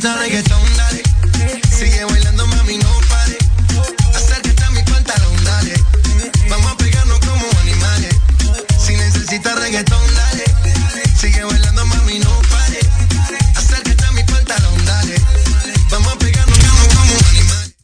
Necesitas reggaetón, dale. Sigue bailando, mami, no pare. Acércate a mi pantalón, dale. Vamos a pegarnos como animales. Si necesitas reggaetón, dale. Sigue bailando, mami, no pare. Acércate a mi pantalón, dale. Vamos a pegarnos como animales.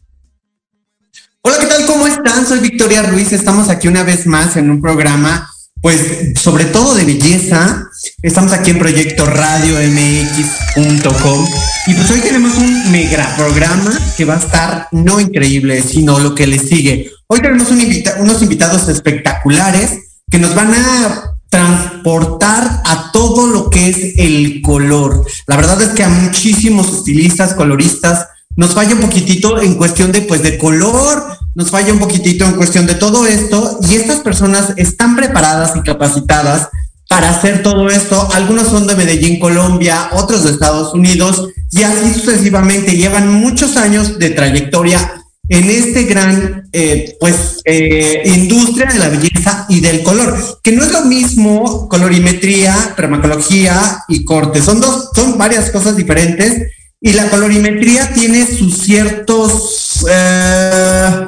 Hola, ¿qué tal? ¿Cómo están? Soy Victoria Ruiz. Estamos aquí una vez más en un programa, pues, sobre todo de belleza. Estamos aquí en Proyecto Radio MX.com y pues hoy tenemos un mega programa que va a estar no increíble, sino lo que le sigue. Hoy tenemos unos invitados espectaculares que nos van a transportar a todo lo que es el color. La verdad es que a muchísimos estilistas, coloristas, nos falla un poquitito en cuestión de pues de color, nos falla un poquitito en cuestión de todo esto y estas personas están preparadas y capacitadas para hacer todo esto. Algunos son de Medellín, Colombia, otros de Estados Unidos y así sucesivamente. Llevan muchos años de trayectoria en este gran eh, pues eh, industria de la belleza y del color, que no es lo mismo colorimetría, dermatología y corte, son dos, son varias cosas diferentes y la colorimetría tiene sus ciertos eh,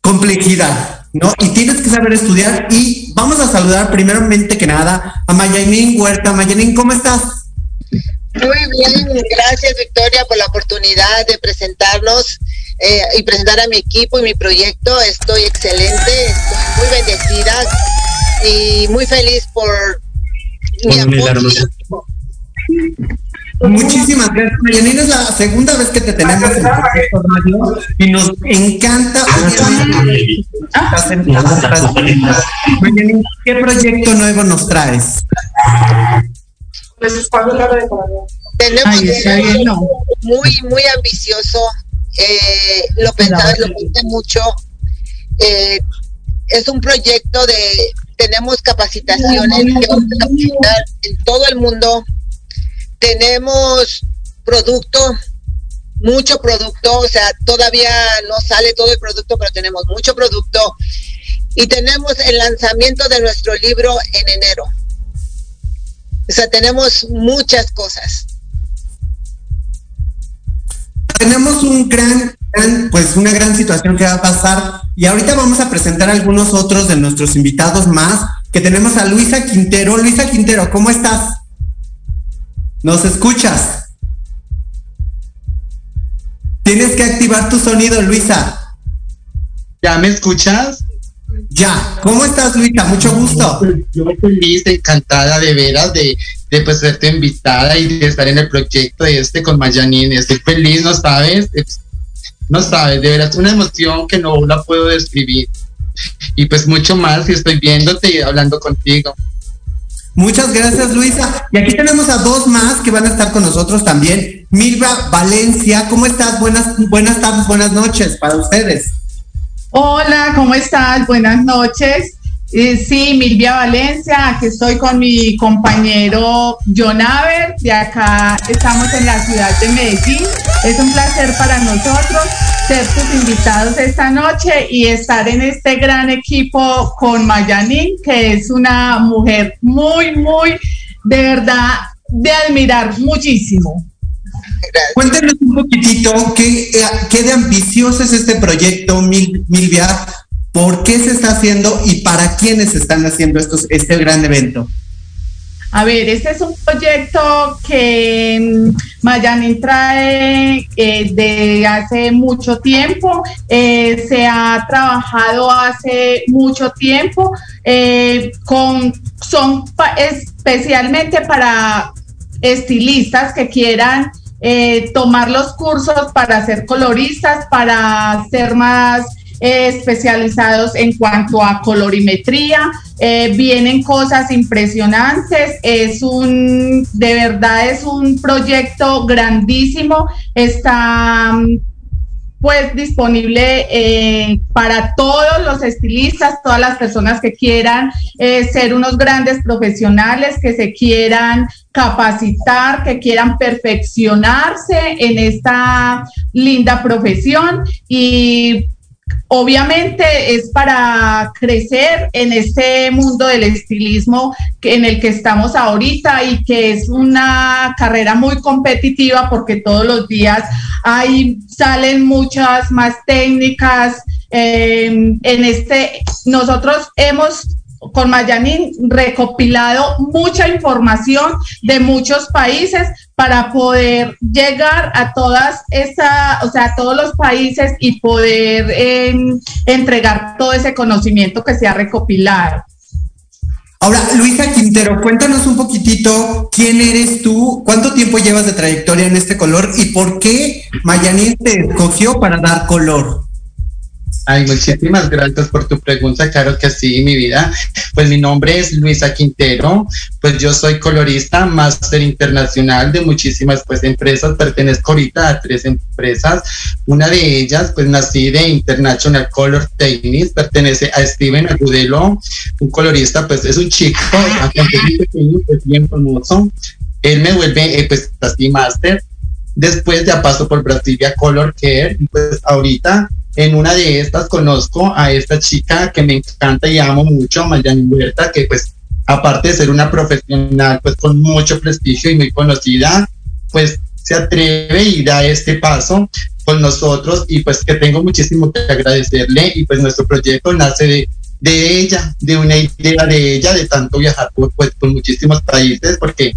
complejidad, ¿no? Y tienes que saber estudiar y vamos a saludar primeramente que nada a Mayanín Huerta. Mayanín, ¿cómo estás? Muy bien, gracias Victoria por la oportunidad de presentarnos eh, y presentar a mi equipo y mi proyecto. Estoy excelente, estoy muy bendecida y muy feliz por mi apoyo. Muchísimas gracias, Mayanín. Es la segunda vez que te tenemos en Proyecto Radio y nos encanta. En- Mayanín, ¿qué proyecto nuevo nos traes? Tenemos Ay, está un bien, no. muy, muy ambicioso. Eh, lo pensaba, lo pensé mucho. Eh, es un proyecto de, tenemos capacitaciones que vamos a capacitar en todo el mundo. Tenemos producto, mucho producto, o sea, todavía no sale todo el producto, pero tenemos mucho producto. Y tenemos el lanzamiento de nuestro libro en enero. O sea, tenemos muchas cosas. tenemos un gran, gran, pues una gran situación que va a pasar y ahorita vamos a presentar algunos otros de nuestros invitados más que tenemos a Luisa Quintero. Luisa Quintero, ¿cómo estás? ¿Nos escuchas? Tienes que activar tu sonido, Luisa. ¿Ya me escuchas? Ya, ¿cómo estás, Luisa? Mucho gusto. Yo feliz, encantada de veras de, de pues serte invitada y de estar en el proyecto de este con Mayanín. Estoy feliz, no sabes, Es- no sabes, de veras una emoción que no la puedo describir. Y pues mucho más si estoy viéndote y hablando contigo. Muchas gracias, Luisa. Y aquí tenemos a dos más que van a estar con nosotros también. Milva Valencia, ¿cómo estás? Buenas, buenas tardes, buenas noches para ustedes. Hola, ¿cómo estás? Buenas noches. Eh, sí, Milvia Valencia, aquí estoy con mi compañero John Aver, de acá estamos en la ciudad de Medellín. Es un placer para nosotros ser tus invitados esta noche y estar en este gran equipo con Mayanín, que es una mujer muy, muy, de verdad, de admirar muchísimo. Cuéntenos un poquitito qué, eh, qué de ambicioso es este proyecto, Mil, Milvia, por qué se está haciendo y para quiénes están haciendo estos, este gran evento. A ver, este es un proyecto que mm, Mayanin trae eh, de hace mucho tiempo, eh, se ha trabajado hace mucho tiempo, eh, con, son especialmente para estilistas que quieran eh, tomar los cursos para ser coloristas, para ser más eh, especializados en cuanto a colorimetría. Eh, vienen cosas impresionantes. Es un, de verdad, es un proyecto grandísimo. Está pues disponible eh, para todos los estilistas, todas las personas que quieran ser unos grandes profesionales, que se quieran capacitar, que quieran perfeccionarse en esta linda profesión y Obviamente es para crecer en este mundo del estilismo en el que estamos ahorita y que es una carrera muy competitiva porque todos los días hay, salen muchas más técnicas. Em, en este, nosotros hemos con Mayanin recopilado mucha información de muchos países para poder llegar a todas esa, o sea, a todos los países y poder em, entregar todo ese conocimiento que se ha recopilado. Ahora, Luisa Quintero, cuéntanos un poquitito quién eres tú, cuánto tiempo llevas de trayectoria en este color y por qué Mayanin te escogió para dar color. Ay, muchísimas gracias por tu pregunta, claro que sí, mi vida. Pues mi nombre es Luisa Quintero, pues yo soy colorista, máster internacional de muchísimas pues empresas, pertenezco ahorita a tres empresas, una de ellas pues nací de International Color Techniques, pertenece a Steven Agudelo, un colorista pues es un chico, pues bien famoso, él me vuelve eh, pues así máster, después ya paso por Brasilia Color Care y pues ahorita en una de estas conozco a esta chica que me encanta y amo mucho, Mayani Huerta, que pues aparte de ser una profesional pues con mucho prestigio y muy conocida, pues se atreve y da este paso con nosotros y pues que tengo muchísimo que agradecerle y pues nuestro proyecto nace de, de ella, de una idea de ella, de tanto viajar por, pues, por muchísimos países, porque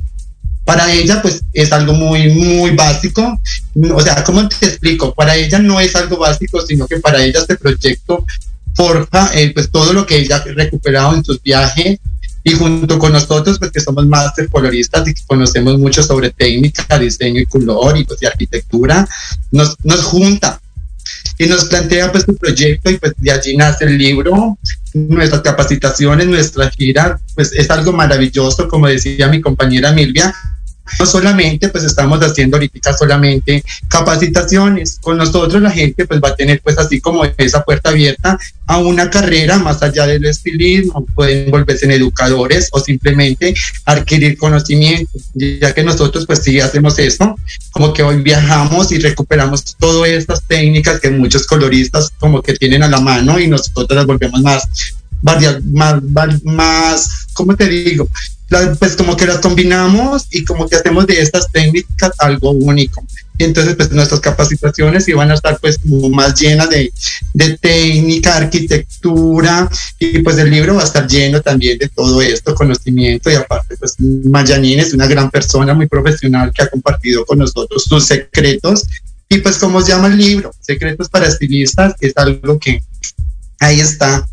para ella pues es algo muy, muy básico. O sea, ¿cómo te explico? Para ella no es algo básico, sino que para ella este proyecto forja eh, pues todo lo que ella ha recuperado en sus viajes y junto con nosotros, pues que somos máster coloristas y que conocemos mucho sobre técnica, diseño y color y pues de arquitectura, nos, nos junta y nos plantea pues su proyecto y pues de allí nace el libro, nuestras capacitaciones, nuestra gira, pues es algo maravilloso, como decía mi compañera Milvia, no solamente pues estamos haciendo ahorita solamente capacitaciones, con nosotros la gente pues va a tener pues así como esa puerta abierta a una carrera más allá del estilismo, pueden volverse en educadores o simplemente adquirir conocimiento, ya que nosotros pues sí hacemos eso, como que hoy viajamos y recuperamos todas estas técnicas que muchos coloristas como que tienen a la mano y nosotros las volvemos más más, más, ¿cómo te digo? Pues como que las combinamos y como que hacemos de estas técnicas algo único. Entonces pues nuestras capacitaciones iban a estar pues como más llenas de, de técnica, arquitectura y pues el libro va a estar lleno también de todo esto, conocimiento y aparte pues Mayanín es una gran persona muy profesional que ha compartido con nosotros sus secretos y pues como se llama el libro, Secretos para Estilistas, es algo que ahí está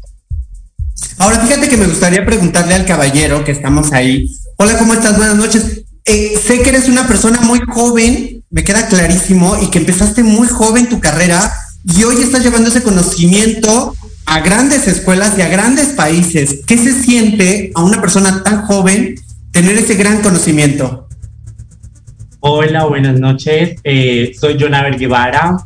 Ahora, fíjate que me gustaría preguntarle al caballero que estamos ahí. Hola, ¿cómo estás? Buenas noches. Eh, sé que eres una persona muy joven, me queda clarísimo, y que empezaste muy joven tu carrera y hoy estás llevando ese conocimiento a grandes escuelas y a grandes países. ¿Qué se siente a una persona tan joven tener ese gran conocimiento? Hola, buenas noches. Eh, soy Jonaver Guevara,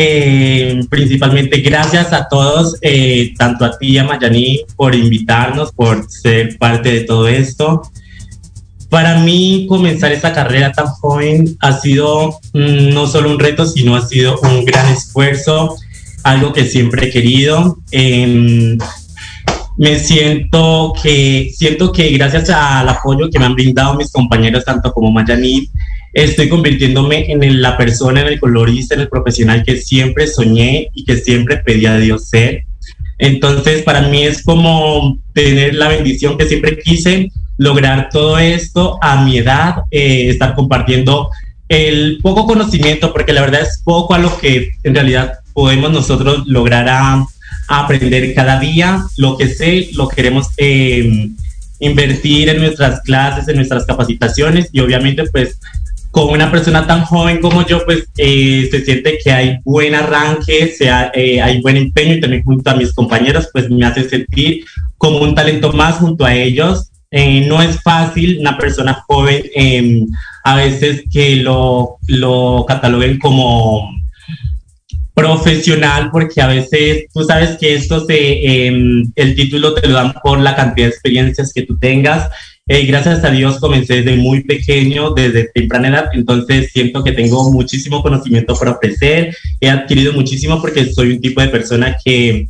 eh, principalmente gracias a todos, eh, tanto a ti y a Mayani, por invitarnos, por ser parte de todo esto. Para mí, comenzar esta carrera tan joven ha sido mm, no solo un reto, sino ha sido un gran esfuerzo, algo que siempre he querido. Em, me siento que, siento que gracias al apoyo que me han brindado mis compañeros, tanto como Mayani, estoy convirtiéndome en la persona, en el colorista, en el profesional que siempre soñé y que siempre pedí a Dios ser. Entonces, para mí es como tener la bendición que siempre quise, lograr todo esto a mi edad, eh, estar compartiendo el poco conocimiento, porque la verdad es poco a lo que en realidad podemos nosotros lograr a, aprender cada día. Lo que sé, lo queremos eh, invertir en nuestras clases, en nuestras capacitaciones y obviamente pues con una persona tan joven como yo, pues eh, se siente que hay buen arranque, sea, eh, hay buen empeño y también junto a mis compañeros, pues me hace sentir como un talento más junto a ellos. Eh, no es fácil una persona joven em, a veces que lo, lo cataloguen como profesional porque a veces tú sabes que esto se em, el título te lo dan por la cantidad de experiencias que tú tengas eh, gracias a Dios comencé desde muy pequeño, desde temprana edad, entonces siento que tengo muchísimo conocimiento para ofrecer, he adquirido muchísimo porque soy un tipo de persona que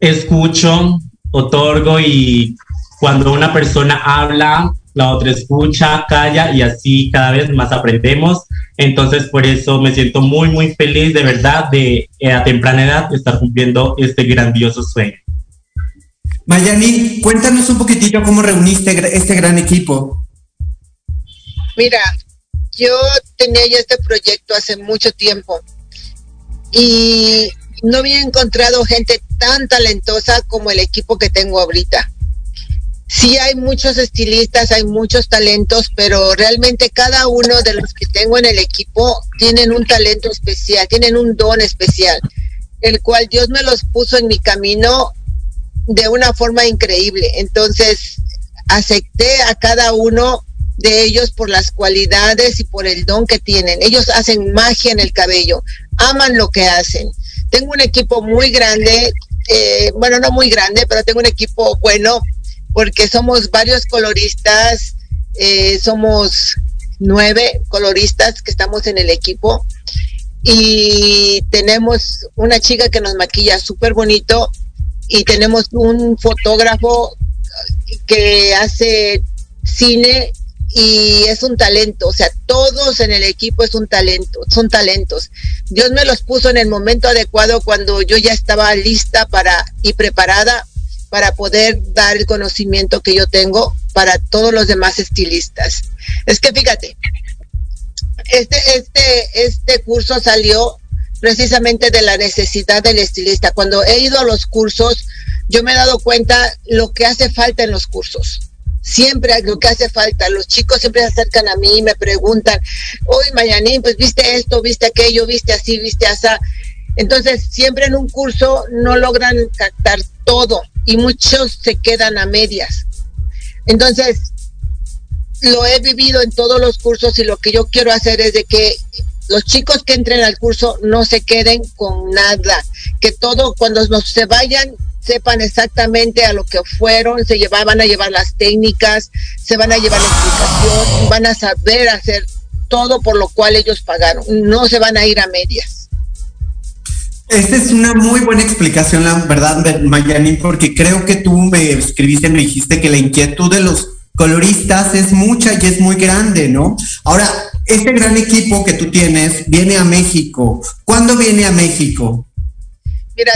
escucho, otorgo y cuando una persona habla, la otra escucha, calla y así cada vez más aprendemos. Entonces por eso me siento muy, muy feliz de verdad de eh, a temprana edad estar cumpliendo este grandioso sueño. Mayani, cuéntanos un poquitito cómo reuniste este gran equipo. Mira, yo tenía ya este proyecto hace mucho tiempo y no había encontrado gente tan talentosa como el equipo que tengo ahorita. Sí hay muchos estilistas, hay muchos talentos, pero realmente cada uno de los que tengo en el equipo tienen un talento especial, tienen un don especial, el cual Dios me los puso en mi camino de una forma increíble. Entonces, acepté a cada uno de ellos por las cualidades y por el don que tienen. Ellos hacen magia en el cabello, aman lo que hacen. Tengo un equipo muy grande, eh, bueno, no muy grande, pero tengo un equipo bueno porque somos varios coloristas, eh, somos nueve coloristas que estamos en el equipo y tenemos una chica que nos maquilla súper bonito y tenemos un fotógrafo que hace cine y es un talento, o sea, todos en el equipo es un talento, son talentos. Dios me los puso en el momento adecuado cuando yo ya estaba lista para y preparada para poder dar el conocimiento que yo tengo para todos los demás estilistas. Es que fíjate, este, este, este curso salió precisamente de la necesidad del estilista. Cuando he ido a los cursos, yo me he dado cuenta lo que hace falta en los cursos. Siempre lo que hace falta. Los chicos siempre se acercan a mí y me preguntan, hoy Mayanín, pues viste esto, viste aquello, viste así, viste así. Entonces, siempre en un curso no logran captar todo y muchos se quedan a medias. Entonces, lo he vivido en todos los cursos y lo que yo quiero hacer es de que los chicos que entren al curso no se queden con nada, que todo cuando se vayan sepan exactamente a lo que fueron, se llevaban a llevar las técnicas, se van a llevar la explicación, van a saber hacer todo por lo cual ellos pagaron, no se van a ir a medias. Esta es una muy buena explicación, la verdad, Mayani, porque creo que tú me escribiste, me dijiste que la inquietud de los coloristas es mucha y es muy grande, ¿no? Ahora, este gran equipo que tú tienes viene a México. ¿Cuándo viene a México? Mira,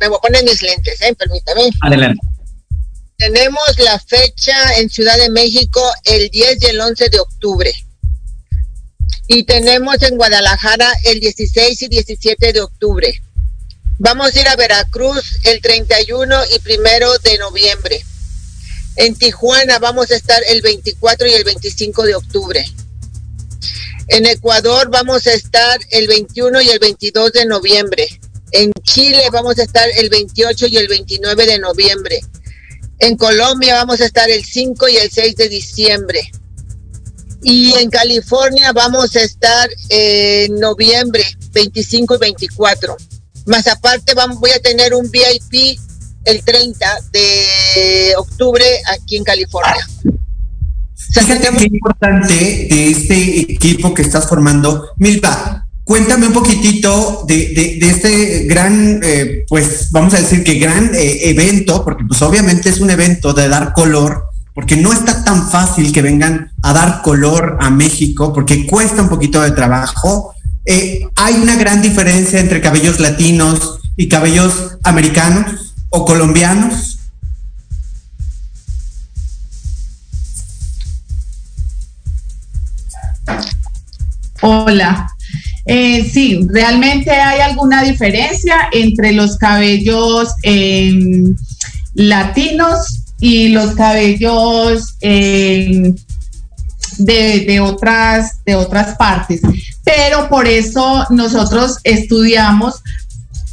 me voy a poner mis lentes, ¿eh? permítame. Adelante. Tenemos la fecha en Ciudad de México el 10 y el 11 de octubre. Y tenemos en Guadalajara el 16 y 17 de octubre. Vamos a ir a Veracruz el 31 y primero de noviembre. En Tijuana vamos a estar el 24 y el 25 de octubre. En Ecuador vamos a estar el 21 y el 22 de noviembre. En Chile vamos a estar el 28 y el 29 de noviembre. En Colombia vamos a estar el 5 y el 6 de diciembre. Y en California vamos a estar en noviembre 25 y 24. Más aparte vamos, voy a tener un VIP el 30 de octubre aquí en California. Fíjate qué importante de este equipo que estás formando. Milva, cuéntame un poquitito de, este gran, eh, pues vamos a decir que gran eh, evento, porque pues obviamente es un evento de dar color, porque no está tan fácil que vengan a dar color a México, porque cuesta un poquito de trabajo. Eh, hay una gran diferencia entre cabellos latinos y cabellos americanos o colombianos. Hola. Eh, sí, realmente hay alguna diferencia entre los cabellos em, latinos y los cabellos em, de, de, otras, de otras partes. Pero por eso nosotros estudiamos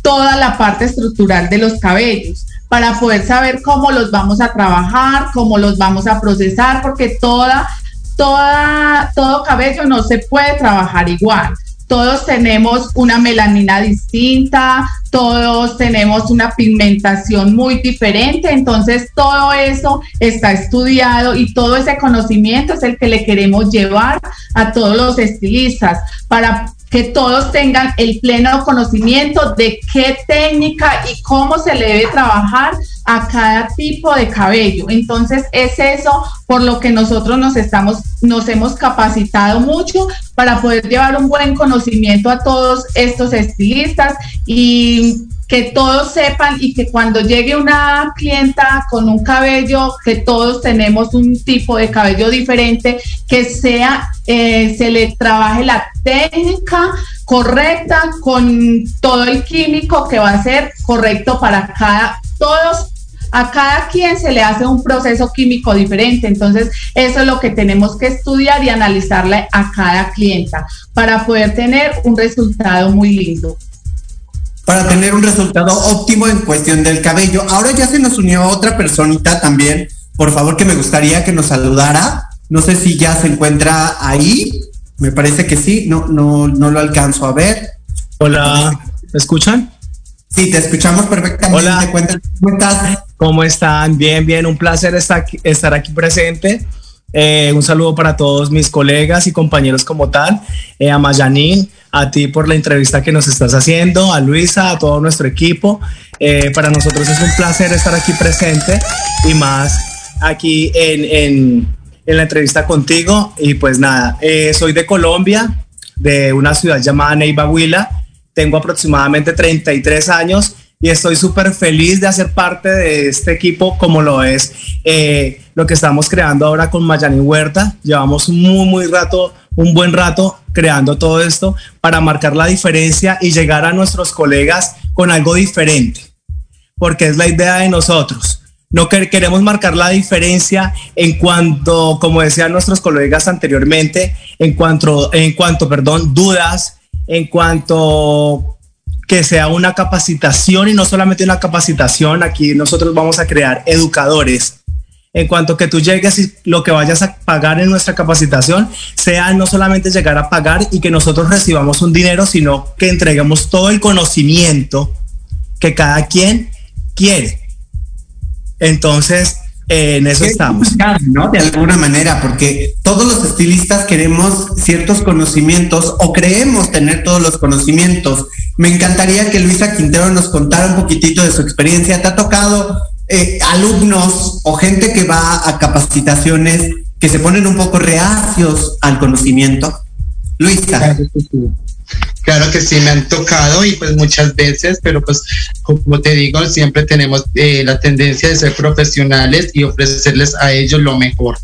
toda la parte estructural de los cabellos para poder saber cómo los vamos a trabajar, cómo los vamos a procesar, porque toda, toda, todo cabello no se puede trabajar igual. Todos tenemos una melanina distinta, todos tenemos una pigmentación muy diferente, entonces todo eso está estudiado y todo ese conocimiento es el que le queremos llevar a todos los estilistas para que todos tengan el pleno conocimiento de qué técnica y cómo se le debe trabajar a cada tipo de cabello. Entonces es eso por lo que nosotros nos estamos, nos hemos capacitado mucho para poder llevar un buen conocimiento a todos estos estilistas y que todos sepan y que cuando llegue una clienta con un cabello, que todos tenemos un tipo de cabello diferente, que sea, eh, se le trabaje la técnica correcta con todo el químico que va a ser correcto para cada, todos a cada quien se le hace un proceso químico diferente. Entonces, eso es lo que tenemos que estudiar y analizarle a cada clienta para poder tener un resultado muy lindo para tener un resultado óptimo en cuestión del cabello. Ahora ya se nos unió otra personita también. Por favor, que me gustaría que nos saludara. No sé si ya se encuentra ahí. Me parece que sí. No, no, no lo alcanzo a ver. Hola, ¿me escuchan? Sí, te escuchamos perfectamente. Hola. ¿Cómo estás? ¿Cómo están? Bien, bien. Un placer estar aquí, estar aquí presente. Eh, un saludo para todos mis colegas y compañeros como tal, eh, a Mayanín, a ti por la entrevista que nos estás haciendo, a Luisa, a todo nuestro equipo. Eh, para nosotros es un placer estar aquí presente y más aquí en, en, en la entrevista contigo. Y pues nada, soy de Colombia, de una ciudad llamada Neiva Huila. Tengo aproximadamente 33 años y estoy súper feliz de hacer parte de este equipo como lo es eh, lo que estamos creando ahora con Mayani Huerta. Llevamos muy, muy rato, un buen rato creando todo esto para marcar la diferencia y llegar a nuestros colegas con algo diferente, porque es la idea de nosotros. No queremos marcar la diferencia en cuanto, como decían nuestros colegas anteriormente, en cuanto, en cuanto, perdón, dudas, en cuanto que sea una capacitación y no solamente una capacitación, aquí nosotros vamos a crear educadores. En cuanto que tú llegues y lo que vayas a pagar en nuestra capacitación sea no solamente llegar a pagar y que nosotros recibamos un dinero, sino que entreguemos todo el conocimiento que cada quien quiere. Entonces, en eso estamos. ¿no? De alguna manera, porque todos los estilistas queremos ciertos conocimientos o creemos tener todos los conocimientos. Me encantaría que Luisa Quintero nos contara un poquitito de su experiencia. ¿Te ha tocado eh, alumnos o gente que va a capacitaciones que se ponen un poco reacios al conocimiento? Luisa. Claro que sí, me han tocado y pues muchas veces, pero pues como te digo, siempre tenemos eh, la tendencia de ser profesionales y ofrecerles a ellos lo mejor.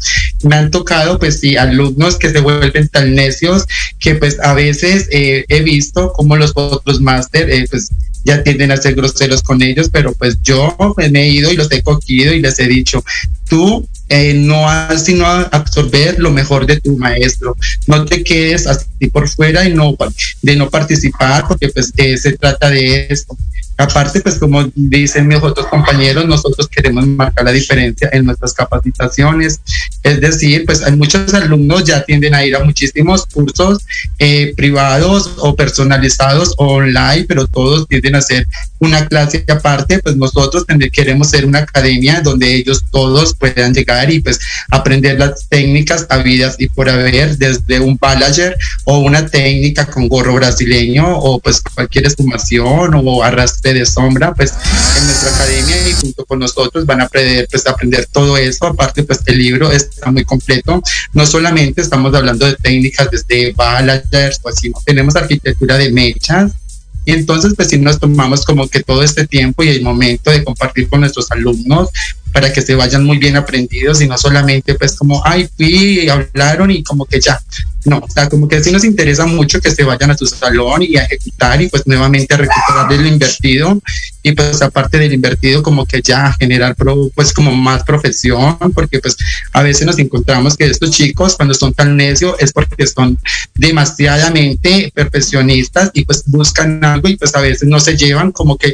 Me han tocado pues sí, alumnos que se vuelven tan necios que pues a veces eh, he visto como los otros máster eh, pues ya tienden a ser groseros con ellos, pero pues yo me he ido y los he cogido y les he dicho, tú eh, no has sino absorber lo mejor de tu maestro. No te quedes así por fuera y no de no participar porque pues eh, se trata de esto. Aparte, pues como dicen mis otros compañeros, nosotros queremos marcar la diferencia en nuestras capacitaciones. Es decir, pues hay muchos alumnos ya tienden a ir a muchísimos cursos eh, privados o personalizados online, pero todos tienden a hacer una clase aparte. Pues nosotros queremos ser una academia donde ellos todos puedan llegar y pues aprender las técnicas habidas y por haber desde un ballager o una técnica con gorro brasileño o pues cualquier esfumación o arrastre de sombra, pues en nuestra academia y junto con nosotros van a aprender, pues, aprender todo eso. Aparte, pues el libro está muy completo. No solamente estamos hablando de técnicas desde balazers, pues, sino tenemos arquitectura de mechas, y entonces, pues si nos tomamos como que todo este tiempo y el momento de compartir con nuestros alumnos para que se vayan muy bien aprendidos y no solamente pues como, ay, fui, hablaron y como que ya. No, o sea, como que sí nos interesa mucho que se vayan a su salón y a ejecutar y pues nuevamente a recuperar el invertido y pues aparte del invertido como que ya generar pues como más profesión porque pues a veces nos encontramos que estos chicos cuando son tan necios es porque son demasiadamente perfeccionistas y pues buscan algo y pues a veces no se llevan como que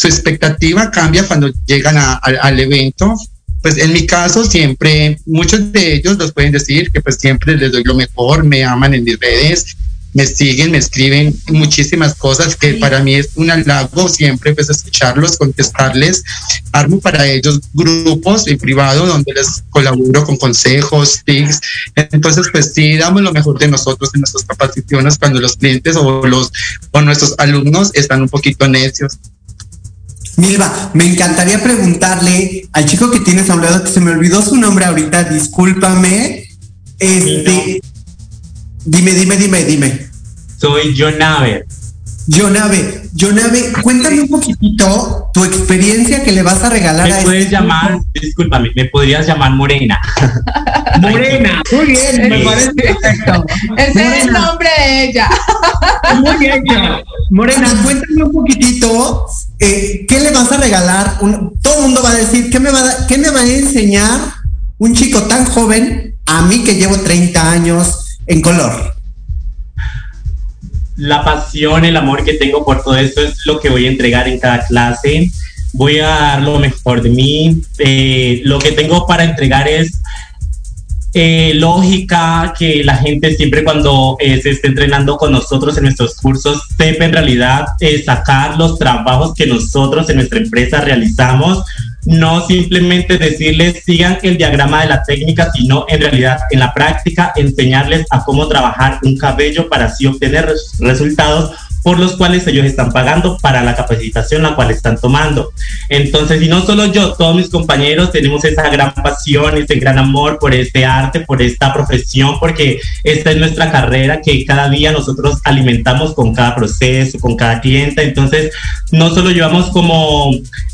su expectativa cambia cuando llegan al evento pues en mi caso siempre, muchos de ellos los pueden decir que pues siempre les doy lo mejor, me aman en mis redes, me siguen, me escriben muchísimas cosas que para mí es un halago siempre pues escucharlos, contestarles. Armo para ellos grupos en privado donde les colaboro con consejos, tips. Entonces pues sí, damos lo mejor de nosotros en nuestras capacitaciones cuando los clientes o los o nuestros alumnos están un poquito necios. Milva, me encantaría preguntarle al chico que tienes a un lado, que se me olvidó su nombre ahorita, discúlpame. Este, dime, dime, dime, dime. Soy Jonaver. Jonabe, Jonabe, cuéntame un poquitito tu experiencia que le vas a regalar me a puedes este llamar, discúlpame, me podrías llamar Morena. Morena, muy bien, me parece perfecto. Ese es el nombre de ella. Muy bien. Morena, cuéntame un poquitito, eh, ¿qué le vas a regalar? Todo el mundo va a decir, ¿qué me va, a, da- ¿qué me va a enseñar un chico tan joven a mí que llevo 30 años en color? la pasión, el amor que tengo por todo esto es lo que voy a entregar en cada clase. Voy a dar lo mejor de mí. Eh, lo que tengo para entregar es eh, lógica, que la gente siempre cuando eh, se esté entrenando con nosotros en nuestros cursos sepa en realidad eh, sacar los trabajos que nosotros en nuestra empresa realizamos. No simplemente decirles sigan el diagrama de la técnica, sino en realidad en la práctica enseñarles a cómo trabajar un cabello para así obtener res- resultados por los cuales ellos están pagando para la capacitación la cual están tomando. Entonces, y no solo yo, todos mis compañeros tenemos esa gran pasión, ese gran amor por este arte, por esta profesión, porque esta es nuestra carrera que cada día nosotros alimentamos con cada proceso, con cada cliente. Entonces, no solo llevamos como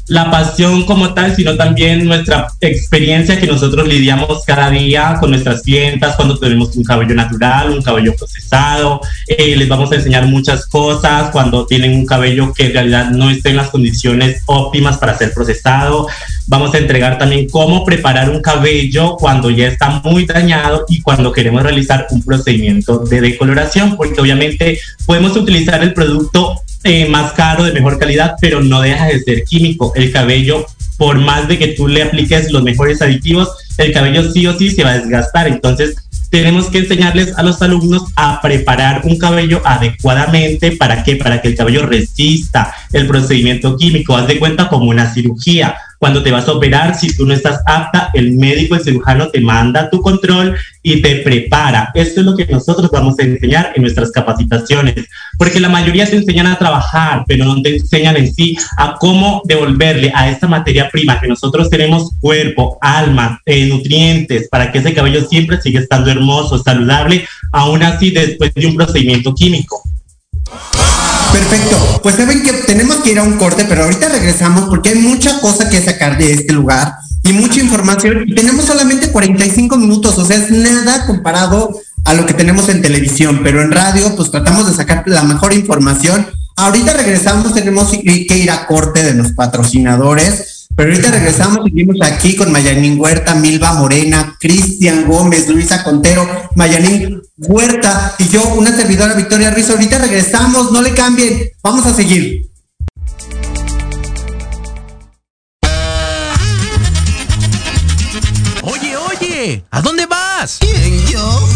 la pasión como tal, sino también nuestra experiencia que nosotros lidiamos cada día con nuestras clientas cuando tenemos un cabello natural, un cabello procesado. Eh, les vamos a enseñar muchas cosas cuando tienen un cabello que en realidad no esté en las condiciones óptimas para ser procesado. Vamos a entregar también cómo preparar un cabello cuando ya está muy dañado y cuando queremos realizar un procedimiento de decoloración, porque obviamente podemos utilizar el producto eh, más caro, de mejor calidad, pero no deja de ser químico. El cabello, por más de que tú le apliques los mejores aditivos, el cabello sí o sí se va a desgastar. Entonces, tenemos que enseñarles a los alumnos a preparar un cabello adecuadamente. ¿Para qué? Para que el cabello resista el procedimiento químico. Haz de cuenta como una cirugía. Cuando te vas a operar, si tú no estás apta, el médico, el cirujano te manda tu control y te prepara. Esto es lo que nosotros vamos a enseñar en nuestras capacitaciones, porque la mayoría te enseñan a trabajar, pero no te enseñan en sí a cómo devolverle a esta materia prima que nosotros tenemos cuerpo, alma, eh, nutrientes, para que ese cabello siempre siga estando hermoso, saludable, aún así después de un procedimiento químico. Perfecto. Pues saben que tenemos que ir a un corte, pero ahorita regresamos porque hay mucha cosa que sacar de este lugar y mucha información. Y tenemos solamente 45 minutos, o sea, es nada comparado a lo que tenemos en televisión, pero en radio pues tratamos de sacar la mejor información. Ahorita regresamos, tenemos que ir a corte de los patrocinadores. Pero ahorita regresamos, seguimos aquí con Mayanín Huerta, Milva Morena, Cristian Gómez, Luisa Contero, Mayanín Huerta y yo, una servidora Victoria Ruiz. Ahorita regresamos, no le cambien, vamos a seguir. Oye, oye, ¿a dónde vas? ¿Quién, yo?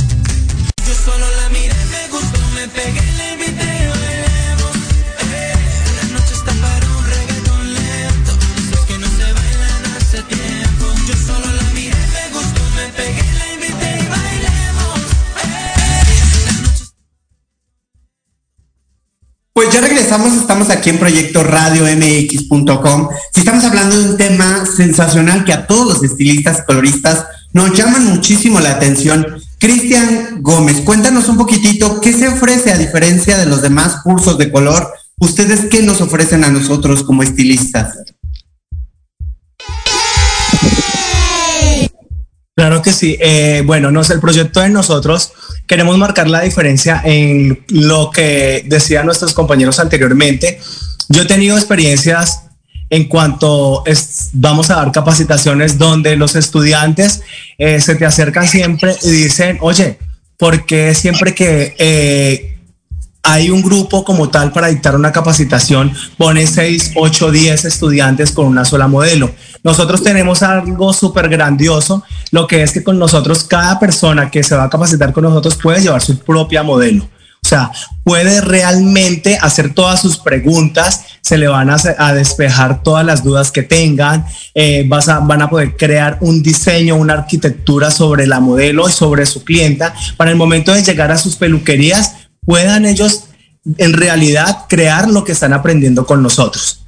Regresamos, estamos aquí en Proyecto Radio MX.com. Si estamos hablando de un tema sensacional que a todos los estilistas coloristas nos llaman muchísimo la atención. Cristian Gómez, cuéntanos un poquitito qué se ofrece a diferencia de los demás cursos de color. ¿Ustedes qué nos ofrecen a nosotros como estilistas? Claro que sí. Eh, bueno, no sé, el proyecto de nosotros queremos marcar la diferencia en lo que decían nuestros compañeros anteriormente. Yo he tenido experiencias en cuanto vamos a dar capacitaciones donde los estudiantes eh, se te acercan siempre y dicen, oye, ¿por qué siempre que eh, hay un grupo como tal para dictar una capacitación, pone 6, 8, 10 estudiantes con una sola modelo. Nosotros tenemos algo súper grandioso, lo que es que con nosotros cada persona que se va a capacitar con nosotros puede llevar su propia modelo. O sea, puede realmente hacer todas sus preguntas, se le van a, despejar todas las dudas que tengan, eh, vas a- van a poder crear un diseño, una arquitectura sobre la modelo y sobre su clienta para el momento de llegar a sus peluquerías puedan ellos en realidad crear lo que están aprendiendo con nosotros.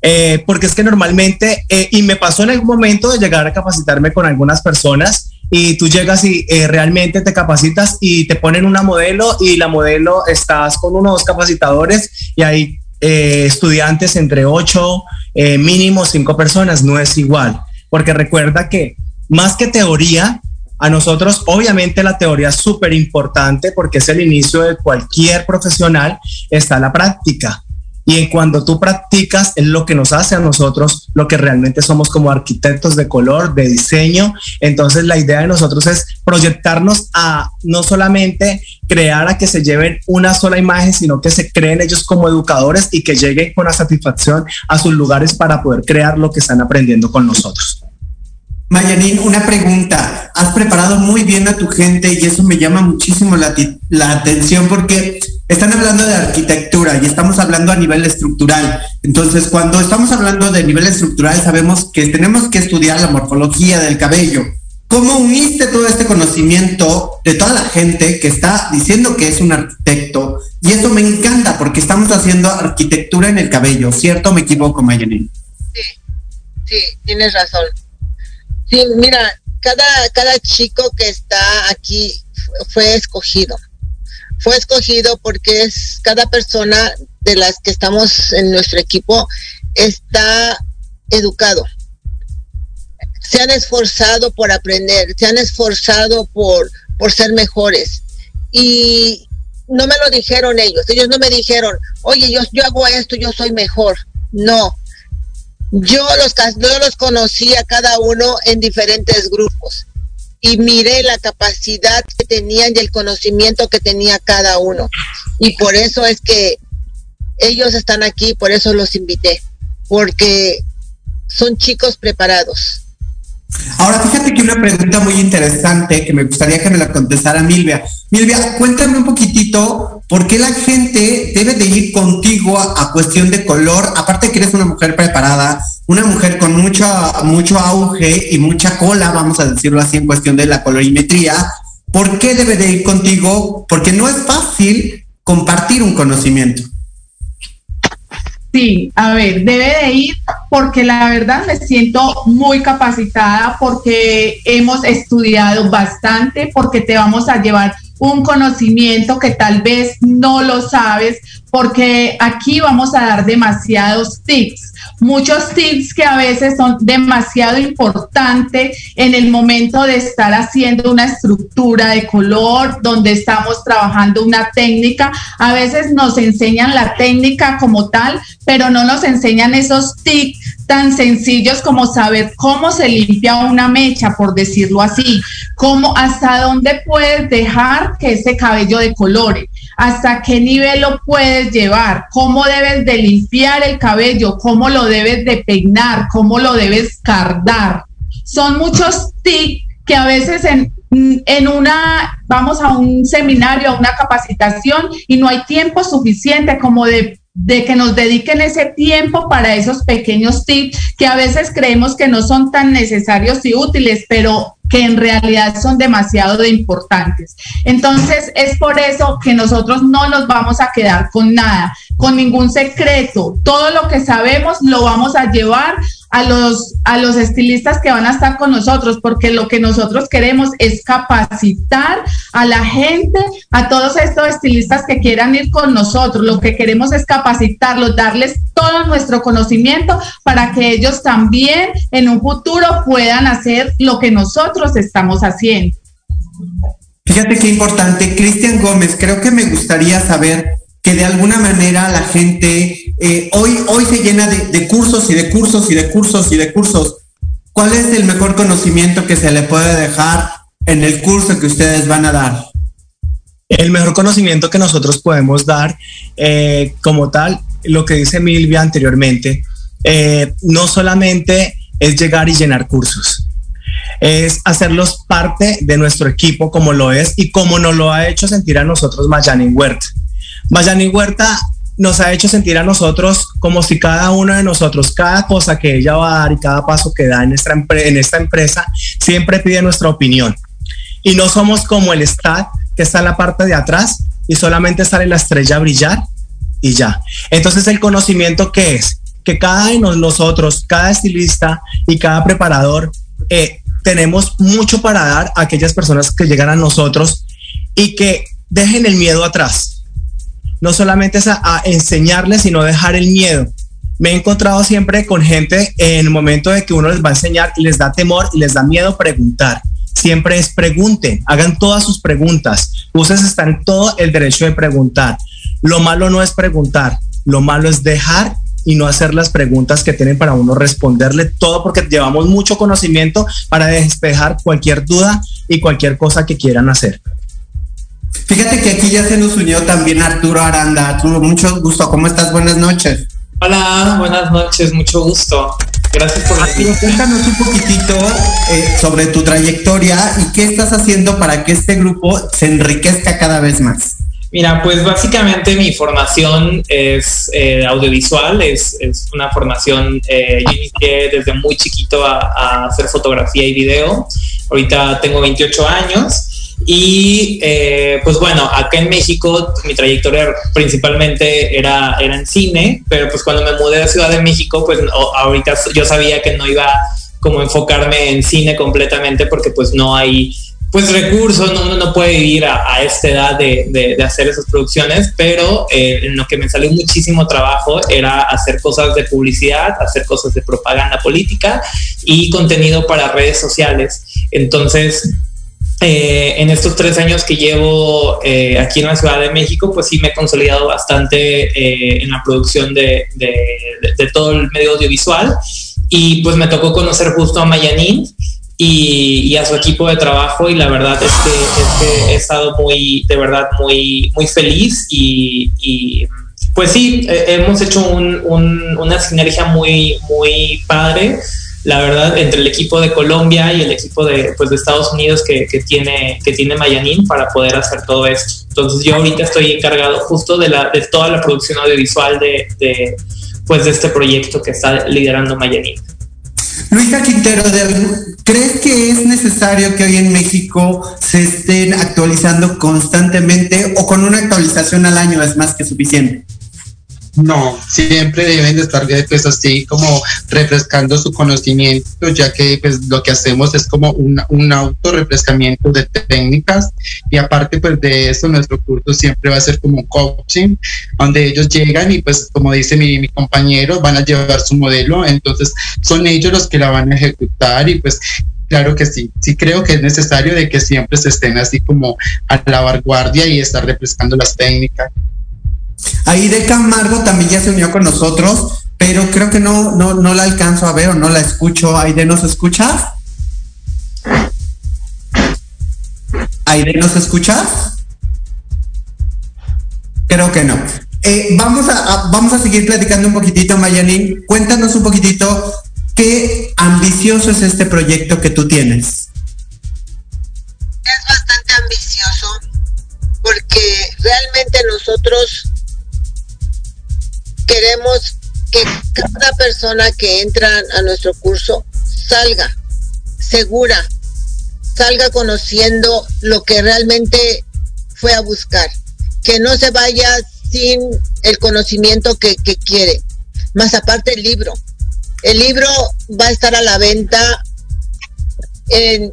Eh, porque es que normalmente, eh, y me pasó en algún momento de llegar a capacitarme con algunas personas y tú llegas y eh, realmente te capacitas y te ponen una modelo y la modelo estás con uno o dos capacitadores y hay estudiantes entre ocho, eh, mínimo cinco personas, no es igual. Porque recuerda que más que teoría, a nosotros obviamente la teoría es súper importante porque es el inicio de cualquier profesional, está la práctica. Y en cuando tú practicas es lo que nos hace a nosotros lo que realmente somos como arquitectos de color, de diseño. Entonces la idea de nosotros es proyectarnos a no solamente crear a que se lleven una sola imagen, sino que se creen ellos como educadores y que lleguen con la satisfacción a sus lugares para poder crear lo que están aprendiendo con nosotros. Mayanín, una pregunta. Has preparado muy bien a tu gente y eso me llama muchísimo la, la atención porque están hablando de arquitectura y estamos hablando a nivel estructural. Entonces, cuando estamos hablando de nivel estructural, sabemos que tenemos que estudiar la morfología del cabello. ¿Cómo uniste todo este conocimiento de toda la gente que está diciendo que es un arquitecto? Y eso me encanta porque estamos haciendo arquitectura en el cabello, ¿cierto? Me equivoco, Mayanín. Sí, tienes razón. Sí, mira, cada, cada chico que está aquí fu- fue escogido. Fue escogido porque es cada persona de las que estamos en nuestro equipo está educado. Se han esforzado por aprender, se han esforzado por, por ser mejores. Y no me lo dijeron ellos, ellos no me dijeron, oye, yo, yo hago esto, yo soy mejor. No, yo los, yo los conocí a cada uno en diferentes grupos y miré la capacidad que tenían y el conocimiento que tenía cada uno. Y por eso es que ellos están aquí, por eso los invité, porque son chicos preparados. Ahora, fíjate que una pregunta muy interesante que me gustaría que me la contestara Milvia. Milvia, cuéntame un poquitito por qué la gente debe de ir contigo a, cuestión de color, aparte que eres una mujer preparada, una mujer con mucho, mucho auge y mucha cola, vamos a decirlo así, en cuestión de la colorimetría. ¿Por qué debe de ir contigo? Porque no es fácil compartir un conocimiento. Sí, a ver, debe de ir porque la verdad me siento muy capacitada porque hemos estudiado bastante, porque te vamos a llevar un conocimiento que tal vez no lo sabes, porque aquí vamos a dar demasiados tips, muchos tips que a veces son demasiado importantes en el momento de estar haciendo una estructura de color, donde estamos trabajando una técnica. A veces nos enseñan la técnica como tal, pero no nos enseñan esos tips tan sencillos como saber cómo se limpia una mecha, por decirlo así, cómo hasta dónde puedes dejar que ese cabello decolore, hasta qué nivel lo puedes llevar, cómo debes de limpiar el cabello, cómo lo debes de peinar, cómo lo debes cardar. Son muchos tips que a veces en, en una, vamos a un seminario, a una capacitación y no hay tiempo suficiente como de de que nos dediquen ese tiempo para esos pequeños tips que a veces creemos que no son tan necesarios y útiles, pero que en realidad son demasiado de importantes. Entonces, es por eso que nosotros no nos vamos a quedar con nada, con ningún secreto. Todo lo que sabemos lo vamos a llevar a los, a los estilistas que van a estar con nosotros, porque lo que nosotros queremos es capacitar a la gente, a todos estos estilistas que quieran ir con nosotros. Lo que queremos es capacitarlos, darles todo nuestro conocimiento para que ellos también en un futuro puedan hacer lo que nosotros estamos haciendo. Fíjate qué importante, Cristian Gómez, creo que me gustaría saber que de alguna manera la gente eh, hoy, hoy se llena de, cursos y de cursos y de cursos y de cursos. ¿Cuál es el mejor conocimiento que se le puede dejar en el curso que ustedes van a dar? El mejor conocimiento que nosotros podemos dar eh, como tal, lo que dice Milvia anteriormente, eh, no solamente es llegar y llenar cursos, es hacerlos parte de nuestro equipo como lo es y como nos lo ha hecho sentir a nosotros Mayani Huerta. Mayani Huerta nos ha hecho sentir a nosotros como si cada uno de nosotros, cada cosa que ella va a dar y cada paso que da en, nuestra en esta empresa, siempre pide nuestra opinión. Y no somos como el STAT que está en la parte de atrás y solamente sale la estrella a brillar y ya. Entonces el conocimiento que es que cada de nosotros, cada estilista y cada preparador, eh, tenemos mucho para dar a aquellas personas que llegan a nosotros y que dejen el miedo atrás no solamente es a, enseñarles, sino dejar el miedo. Me he encontrado siempre con gente en el momento de que uno les va a enseñar y les da temor y les da miedo preguntar. Siempre es pregunten, hagan todas sus preguntas. Ustedes están en todo el derecho de preguntar. Lo malo no es preguntar, lo malo es dejar y no hacer las preguntas que tienen para uno responderle todo porque llevamos mucho conocimiento para despejar cualquier duda y cualquier cosa que quieran hacer. Fíjate que aquí ya se nos unió también Arturo Aranda. Arturo, mucho gusto. ¿Cómo estás? Buenas noches. Hola, buenas noches, mucho gusto. Gracias por Arturo, cuéntanos un poquitito eh, sobre tu trayectoria y qué estás haciendo para que este grupo se enriquezca cada vez más. Mira, pues básicamente mi formación es eh, audiovisual, es, es, una formación, eh, yo inicié desde muy chiquito a, a hacer fotografía y video. Ahorita tengo 28 años y eh, pues bueno, acá en México mi trayectoria principalmente era, era en cine, pero pues cuando me mudé a Ciudad de México, pues ahorita yo sabía que no iba como enfocarme en cine completamente porque pues no hay pues recursos, no, uno no puede vivir a, a esta edad de, de, de, hacer esas producciones, pero eh, en lo que me salió muchísimo trabajo era hacer cosas de publicidad, hacer cosas de propaganda política y contenido para redes sociales. Entonces, eh, en estos tres años que llevo eh, aquí en la Ciudad de México, pues sí me he consolidado bastante eh, en la producción de, de, de, todo el medio audiovisual. Y pues me tocó conocer justo a Mayanín y, y, a su equipo de trabajo y la verdad es que, es que he estado muy, de verdad, muy, muy feliz. Y, y pues sí, hemos hecho un, un, una sinergia muy, muy padre la verdad, entre el equipo de Colombia y el equipo de, pues, de Estados Unidos que, que tiene, que tiene Mayanín para poder hacer todo esto. Entonces yo ahorita estoy encargado justo de, la, de toda la producción audiovisual de, de, pues, de este proyecto que está liderando Mayanín. Luisa Quintero, ¿crees que es necesario que hoy en México se estén actualizando constantemente o con una actualización al año es más que suficiente? No, siempre deben de estar pues así como refrescando su conocimiento, ya que pues lo que hacemos es como un, un autorrefrescamiento de técnicas. Y aparte pues de eso nuestro curso siempre va a ser como un coaching, donde ellos llegan y pues como dice mi, mi compañero, van a llevar su modelo, entonces son ellos los que la van a ejecutar y pues Claro que sí, sí creo que es necesario de que siempre se estén así como a la vanguardia y estar refrescando las técnicas. Ahí de Camargo también ya se unió con nosotros. pero creo que no, no, no la alcanzo a ver o no la escucho. Aide, ¿nos escuchas? Aide, ¿nos escuchas? Creo que no. Eh, vamos, a, a- vamos a seguir platicando un poquitito, Mayanin. Cuéntanos un poquitito qué ambicioso es este proyecto que tú tienes. es bastante ambicioso porque realmente nosotros queremos que cada persona que entra a nuestro curso salga segura, salga conociendo lo que realmente fue a buscar, que no se vaya sin el conocimiento que, quiere. Más aparte el libro. El libro va a estar a la venta en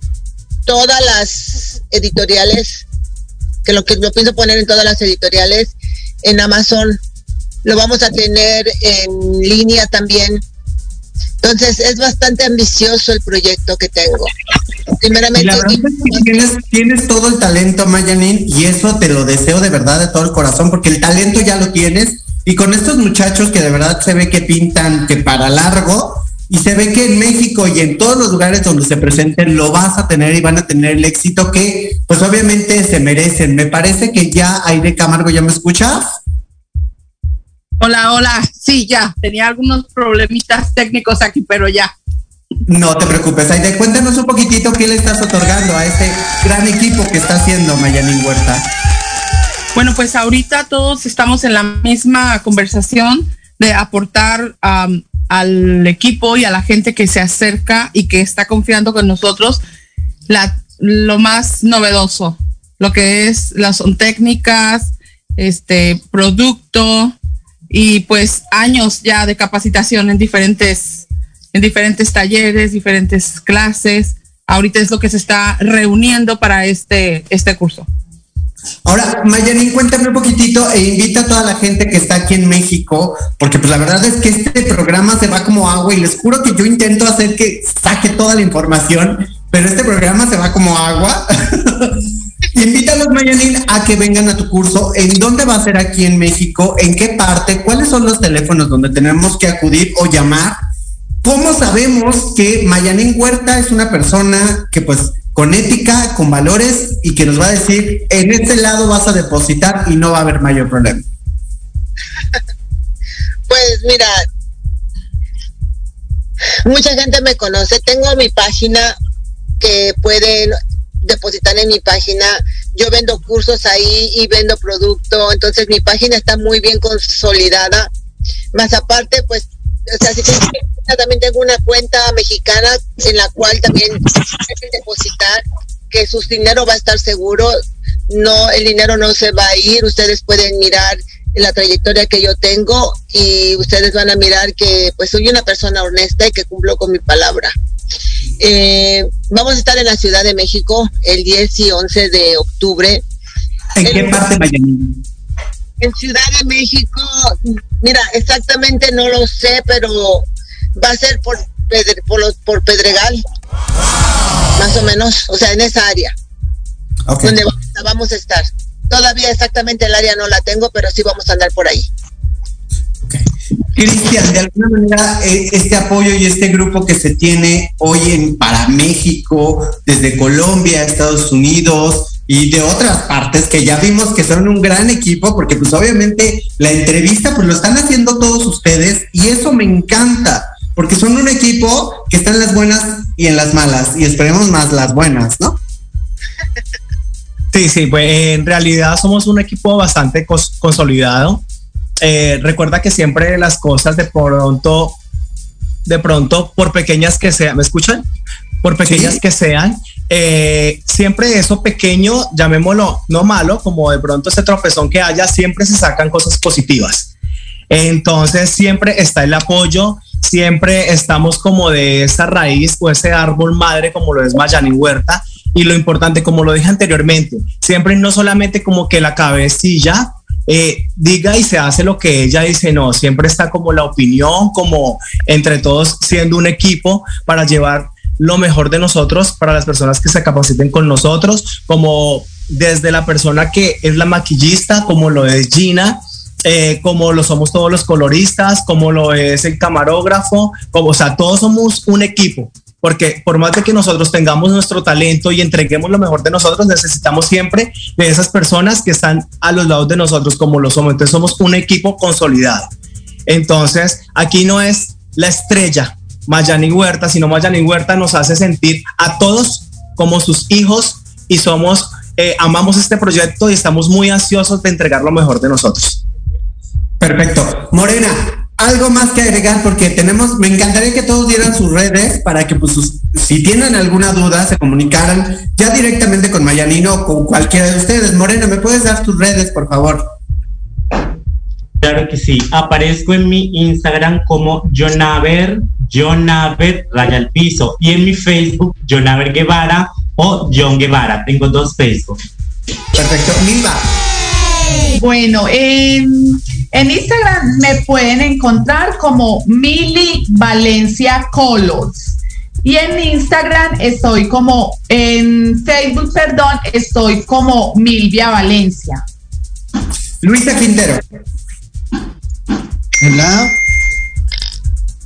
todas las editoriales, que lo que lo pienso poner en todas las editoriales, en Amazon, lo vamos a tener en línea también. Entonces es bastante ambicioso el proyecto que tengo. Primeramente, la verdad es que tienes, tienes todo el talento, Mayanin, y eso te lo deseo de verdad de todo el corazón, porque el talento ya lo tienes. Y con estos muchachos que de verdad se ve que pintan que para largo, y se ve que en México y en todos los lugares donde se presenten lo vas a tener y van a tener el éxito que, pues obviamente se merecen. Me parece que ya Aire Camargo, ¿ya me escuchas? Hola, hola. Sí, ya. Tenía algunos problemitas técnicos aquí, pero ya. No te preocupes, Aide, cuéntanos un poquitito qué le estás otorgando a este gran equipo que está haciendo Mayanin Huerta. Bueno, pues ahorita todos estamos en la misma conversación de aportar al equipo y a la gente que se acerca y que está confiando con nosotros la, lo más novedoso, lo que es las son técnicas, este producto y pues años ya de capacitación en diferentes en diferentes talleres, diferentes clases. Ahorita es lo que se está reuniendo para este este curso. Ahora, Mayanin, cuéntame un poquitito e invita a toda la gente que está aquí en México, porque pues la verdad es que este programa se va como agua y les juro que yo intento hacer que saque toda la información, pero este programa se va como agua. Invítalos, Mayanin, a que vengan a tu curso. ¿En dónde va a ser aquí en México? ¿En qué parte? ¿Cuáles son los teléfonos donde tenemos que acudir o llamar? ¿Cómo sabemos que Mayanin Huerta es una persona que pues con ética, con valores y que nos va a decir, en este lado vas a depositar y no va a haber mayor problema? Pues mira, mucha gente me conoce. Tengo mi página que pueden depositar en mi página. Yo vendo cursos ahí y vendo producto. Entonces mi página está muy bien consolidada. Más aparte, pues, o sea, si también tengo una cuenta mexicana en la cual también pueden depositar que su dinero va a estar seguro. No, el dinero no se va a ir. Ustedes pueden mirar la trayectoria que yo tengo y ustedes van a mirar que pues soy una persona honesta y que cumplo con mi palabra. Eh, vamos a estar en la Ciudad de México el 10 y 11 de octubre. ¿En qué parte, Mayanin? En Ciudad de México, mira, exactamente no lo sé, pero va a ser por, por, los- por Pedregal, más o menos, o sea, en esa área, donde vamos a- vamos a estar. Todavía exactamente el área no la tengo, pero sí vamos a andar por ahí. Cristian, de alguna manera, eh, este apoyo y este grupo que se tiene hoy en para México, desde Colombia, Estados Unidos y de otras partes que ya vimos que son un gran equipo, porque pues obviamente la entrevista pues lo están haciendo todos ustedes y eso me encanta, porque son un equipo que está en las buenas y en las malas y esperemos más las buenas, ¿no? Sí, sí, pues en realidad somos un equipo bastante consolidado. Eh, recuerda que siempre las cosas de pronto, de pronto, por pequeñas que sean, ¿me escuchan? Por pequeñas Sí. que sean, eh, siempre eso pequeño, llamémoslo no malo, como de pronto ese tropezón que haya, siempre se sacan cosas positivas. Entonces siempre está el apoyo, siempre estamos como de esa raíz o ese árbol madre como lo es Mayani Huerta. Y lo importante, como lo dije anteriormente, siempre no solamente como que la cabecilla eh, diga y se hace lo que ella dice, no, siempre está como la opinión, como entre todos siendo un equipo para llevar lo mejor de nosotros para las personas que se capaciten con nosotros, como desde la persona que es la maquillista, como lo es Gina, eh, como lo somos todos los coloristas, como lo es el camarógrafo, como, o sea, todos somos un equipo porque por más de que nosotros tengamos nuestro talento y entreguemos lo mejor de nosotros, necesitamos siempre de esas personas que están a los lados de nosotros como lo somos. Entonces somos un equipo consolidado. Entonces aquí no es la estrella Mayani Huerta, sino Mayani Huerta nos hace sentir a todos como sus hijos y somos, eh, amamos este proyecto y estamos muy ansiosos de entregar lo mejor de nosotros. Perfecto. Morena, algo más que agregar porque tenemos, me encantaría que todos dieran sus redes para que pues sus- si tienen alguna duda se comunicaran ya directamente con Mayanino o con cualquiera de ustedes. Morena, ¿me puedes dar tus redes, por favor? Claro que sí. Aparezco en mi Instagram como Jonaver, Jonaver raya al piso. Y en mi Facebook, Jonaver Guevara o John Guevara. Tengo dos Facebook. Perfecto. Milva. Bueno, en, en Instagram me pueden encontrar como Mili Valencia Colors. Y en Instagram estoy como, en Facebook, perdón, estoy como Milvia Valencia. Luisa Quintero. Hola.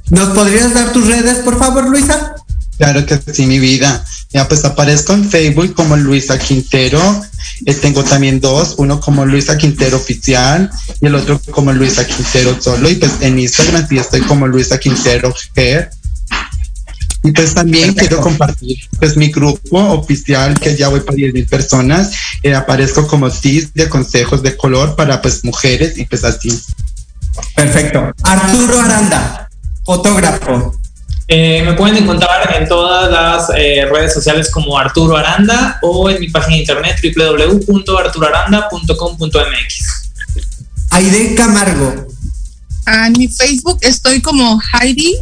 ¿Nos podrías dar tus redes, por favor, Luisa? Claro que sí, mi vida. Ya pues aparezco en Facebook como Luisa Quintero. Eh, tengo también dos, uno como Luisa Quintero oficial y el otro como Luisa Quintero solo. Y pues en Instagram sí estoy como Luisa Quintero Hair. Y pues también quiero compartir pues mi grupo oficial que ya voy para 10 mil personas. Eh, aparezco como TIS de consejos de color para pues mujeres y pues así. Perfecto. Arturo Aranda, fotógrafo. Eh, me pueden encontrar en todas las eh, redes sociales como Arturo Aranda o en mi página de internet www.arturoaranda.com.mx. Aide Camargo. Ah, En mi Facebook estoy como Heidi,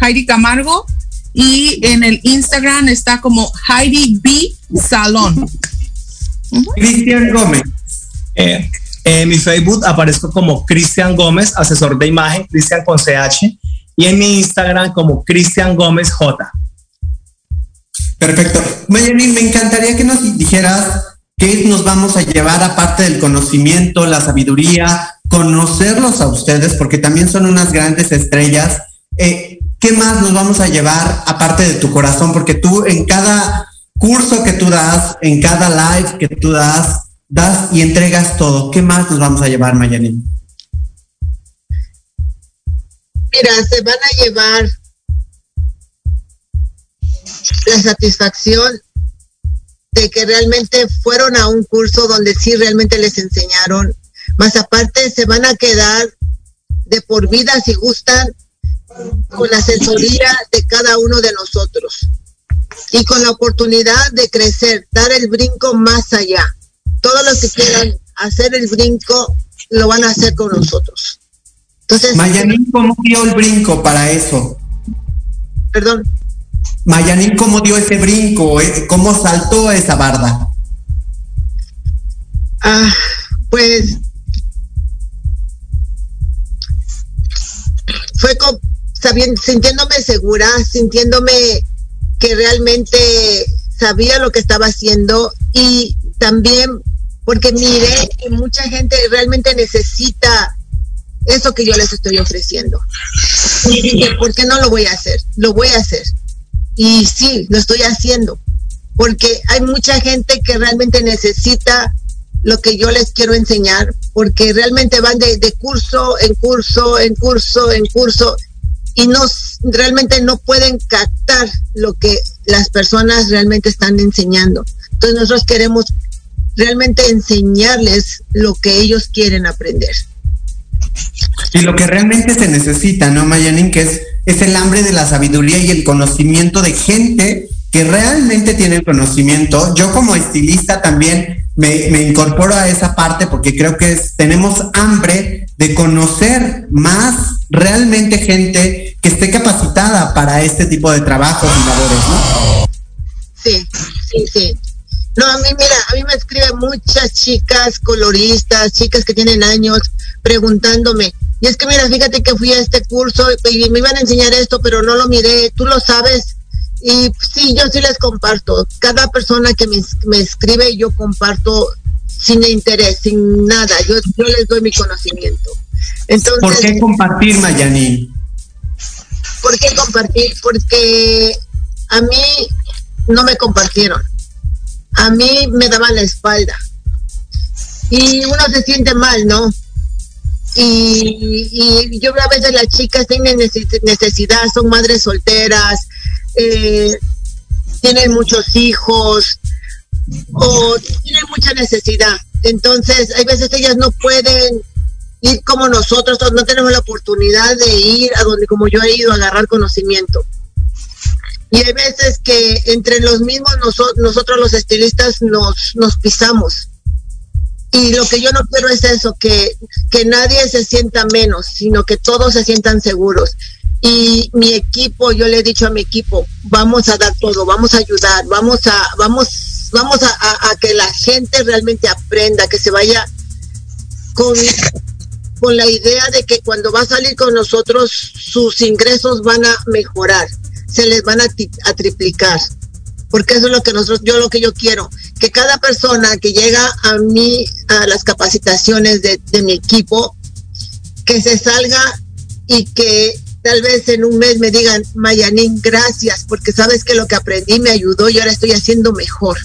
Heidi Camargo, y en el Instagram está como Heidi B Salón. Cristian Gómez. Eh, en mi Facebook aparezco como Cristian Gómez, asesor de imagen, Cristian con CH, y en mi Instagram como Cristian Gómez J. Perfecto. Mayanin, me encantaría que nos dijeras qué nos vamos a llevar aparte del conocimiento, la sabiduría, conocerlos a ustedes, porque también son unas grandes estrellas. Eh, ¿Qué más nos vamos a llevar aparte de tu corazón? Porque tú en cada curso que tú das, en cada live que tú das, das y entregas todo. ¿Qué más nos vamos a llevar, Mayanin? Mira, se van a llevar la satisfacción de que realmente fueron a un curso donde sí realmente les enseñaron. Más aparte, se van a quedar de por vida si gustan con la asesoría de cada uno de nosotros y con la oportunidad de crecer, dar el brinco más allá. Todos los que quieran hacer el brinco lo van a hacer con nosotros. Entonces, Mayanin, ¿cómo dio el brinco para eso? Perdón. Mayanin, ¿cómo dio ese brinco? Eh, ¿Cómo saltó esa barda? Ah, pues fue con, sabiendo, sintiéndome segura, sintiéndome que realmente sabía lo que estaba haciendo y también porque miré que mucha gente realmente necesita eso que yo les estoy ofreciendo. Y dije, ¿por qué no lo voy a hacer? Lo voy a hacer. Y sí, lo estoy haciendo. Porque hay mucha gente que realmente necesita lo que yo les quiero enseñar, porque realmente van de, de curso en curso, en curso, en curso, y no realmente no pueden captar lo que las personas realmente están enseñando. Entonces nosotros queremos realmente enseñarles lo que ellos quieren aprender. Y lo que realmente se necesita, ¿no, Mayanin? Que es, es el hambre de la sabiduría y el conocimiento de gente que realmente tiene el conocimiento. Yo como estilista también me, me incorporo a esa parte porque creo que es- tenemos hambre de conocer más realmente gente que esté capacitada para este tipo de trabajos y labores, ¿no? Sí, sí, sí. No, a mí, mira, a mí me escriben muchas chicas coloristas, chicas que tienen años, preguntándome. Y es que, mira, fíjate que fui a este curso y me iban a enseñar esto, pero no lo miré, tú lo sabes. Y sí, yo sí les comparto. Cada persona que me, me escribe, yo comparto sin interés, sin nada. Yo, yo les doy mi conocimiento. Entonces, ¿Por qué compartir, Mayanín? ¿Por qué compartir? Porque a mí no me compartieron. A mí me daban la espalda. Y uno se siente mal, ¿no? Y, y yo a veces las chicas tienen neces- necesidad, son madres solteras, eh, tienen muchos hijos o tienen mucha necesidad. Entonces, hay veces ellas no pueden ir como nosotros, no tenemos la oportunidad de ir a donde como yo he ido a agarrar conocimiento. Y hay veces que entre los mismos noso- nosotros los estilistas nos, nos pisamos. Y lo que yo no quiero es eso, que, que nadie se sienta menos, sino que todos se sientan seguros. Y mi equipo, yo le he dicho a mi equipo, vamos a dar todo, vamos a ayudar, vamos a, vamos, vamos a, a- a que la gente realmente aprenda, que se vaya con, con la idea de que cuando va a salir con nosotros, sus ingresos van a mejorar, se les van a, a triplicar. Porque eso es lo que nosotros, yo lo que yo quiero, que cada persona que llega a mí, a las capacitaciones de, mi equipo, que se salga y que tal vez en un mes me digan, Mayanín, gracias, porque sabes que lo que aprendí me ayudó y ahora estoy haciendo mejor.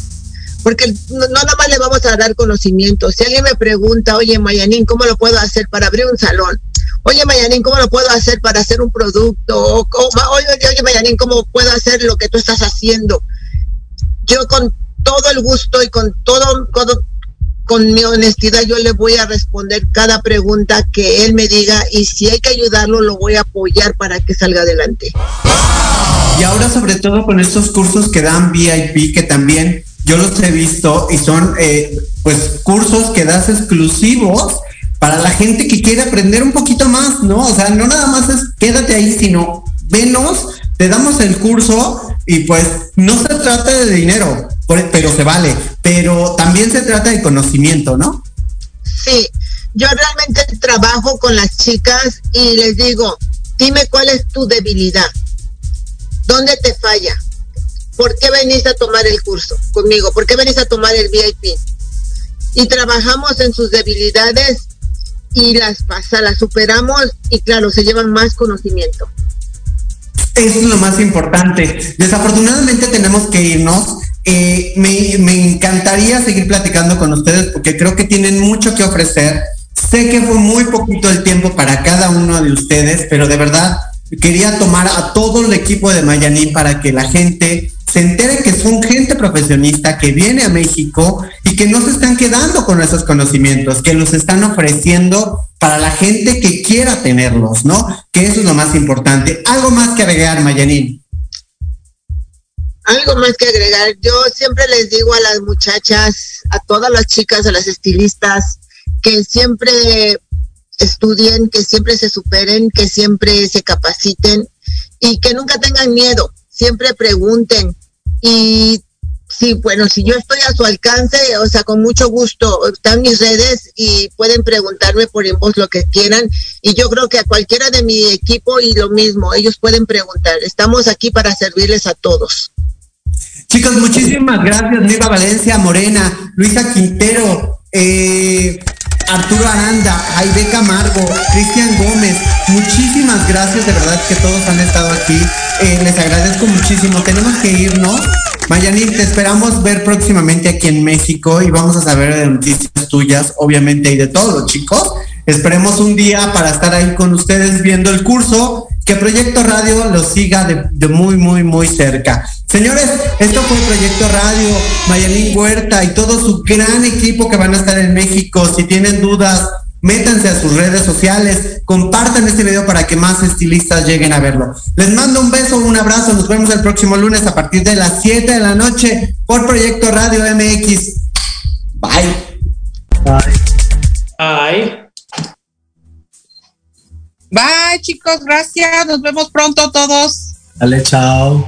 Porque no, no nada más le vamos a dar conocimiento. Si alguien me pregunta, oye, Mayanín, ¿cómo lo puedo hacer para abrir un salón? Oye, Mayanín, ¿cómo lo puedo hacer para hacer un producto? Oye, oye, Mayanín, ¿cómo puedo hacer lo que tú estás haciendo? Yo con todo el gusto y con todo, todo- con mi honestidad, yo le voy a responder cada pregunta que él me diga y si hay que ayudarlo, lo voy a apoyar para que salga adelante. Y ahora sobre todo con estos cursos que dan VIP, que también yo los he visto y son eh, pues cursos que das exclusivos para la gente que quiere aprender un poquito más, ¿no? O sea, no nada más es quédate ahí, sino venos, te damos el curso y pues no se trata de dinero, pero se vale, pero también se trata de conocimiento, ¿no? Sí, yo realmente trabajo con las chicas y les digo, dime cuál es tu debilidad, dónde te falla, por qué veniste a tomar el curso conmigo, por qué veniste a tomar el VIP. Y trabajamos en sus debilidades y las pasa, las superamos y claro, se llevan más conocimiento. Eso es lo más importante. Desafortunadamente tenemos que irnos. Eh, me, me encantaría seguir platicando con ustedes porque creo que tienen mucho que ofrecer. Sé que fue muy poquito el tiempo para cada uno de ustedes, pero de verdad quería tomar a todo el equipo de Mayaní para que la gente se entere que son gente profesionista que viene a México y que no se están quedando con esos conocimientos, que los están ofreciendo para la gente que quiera tenerlos, ¿no? Que eso es lo más importante. Algo más que agregar, Mayanín. Algo más que agregar, yo siempre les digo a las muchachas, a todas las chicas, a las estilistas, que siempre estudien, que siempre se superen, que siempre se capaciten y que nunca tengan miedo, siempre pregunten. Y sí, bueno, si yo estoy a su alcance, o sea, con mucho gusto, están mis redes y pueden preguntarme por inbox lo que quieran. Y yo creo que a cualquiera de mi equipo y lo mismo, ellos pueden preguntar. Estamos aquí para servirles a todos. Chicos, muchísimas gracias, Neva Valencia, Morena, Luisa Quintero, eh, Arturo Aranda, Jaime Camargo, Cristian Gómez. Muchísimas gracias, de verdad que todos han estado aquí. Eh, les agradezco muchísimo. Tenemos que irnos. Mayanín, te esperamos ver próximamente aquí en México y vamos a saber de noticias tuyas, obviamente, y de todos, chicos. Esperemos un día para estar ahí con ustedes viendo el curso, que Proyecto Radio lo siga de muy, muy, muy cerca. Señores, esto fue Proyecto Radio, Mayalín Huerta y todo su gran equipo que van a estar en México. Si tienen dudas, métanse a sus redes sociales, compartan este video para que más estilistas lleguen a verlo. Les mando un beso, un abrazo, nos vemos el próximo lunes a partir de las 7 de la noche por Proyecto Radio MX. Bye. Ay. Bye, chicos, gracias. Nos vemos pronto todos. Dale, chao.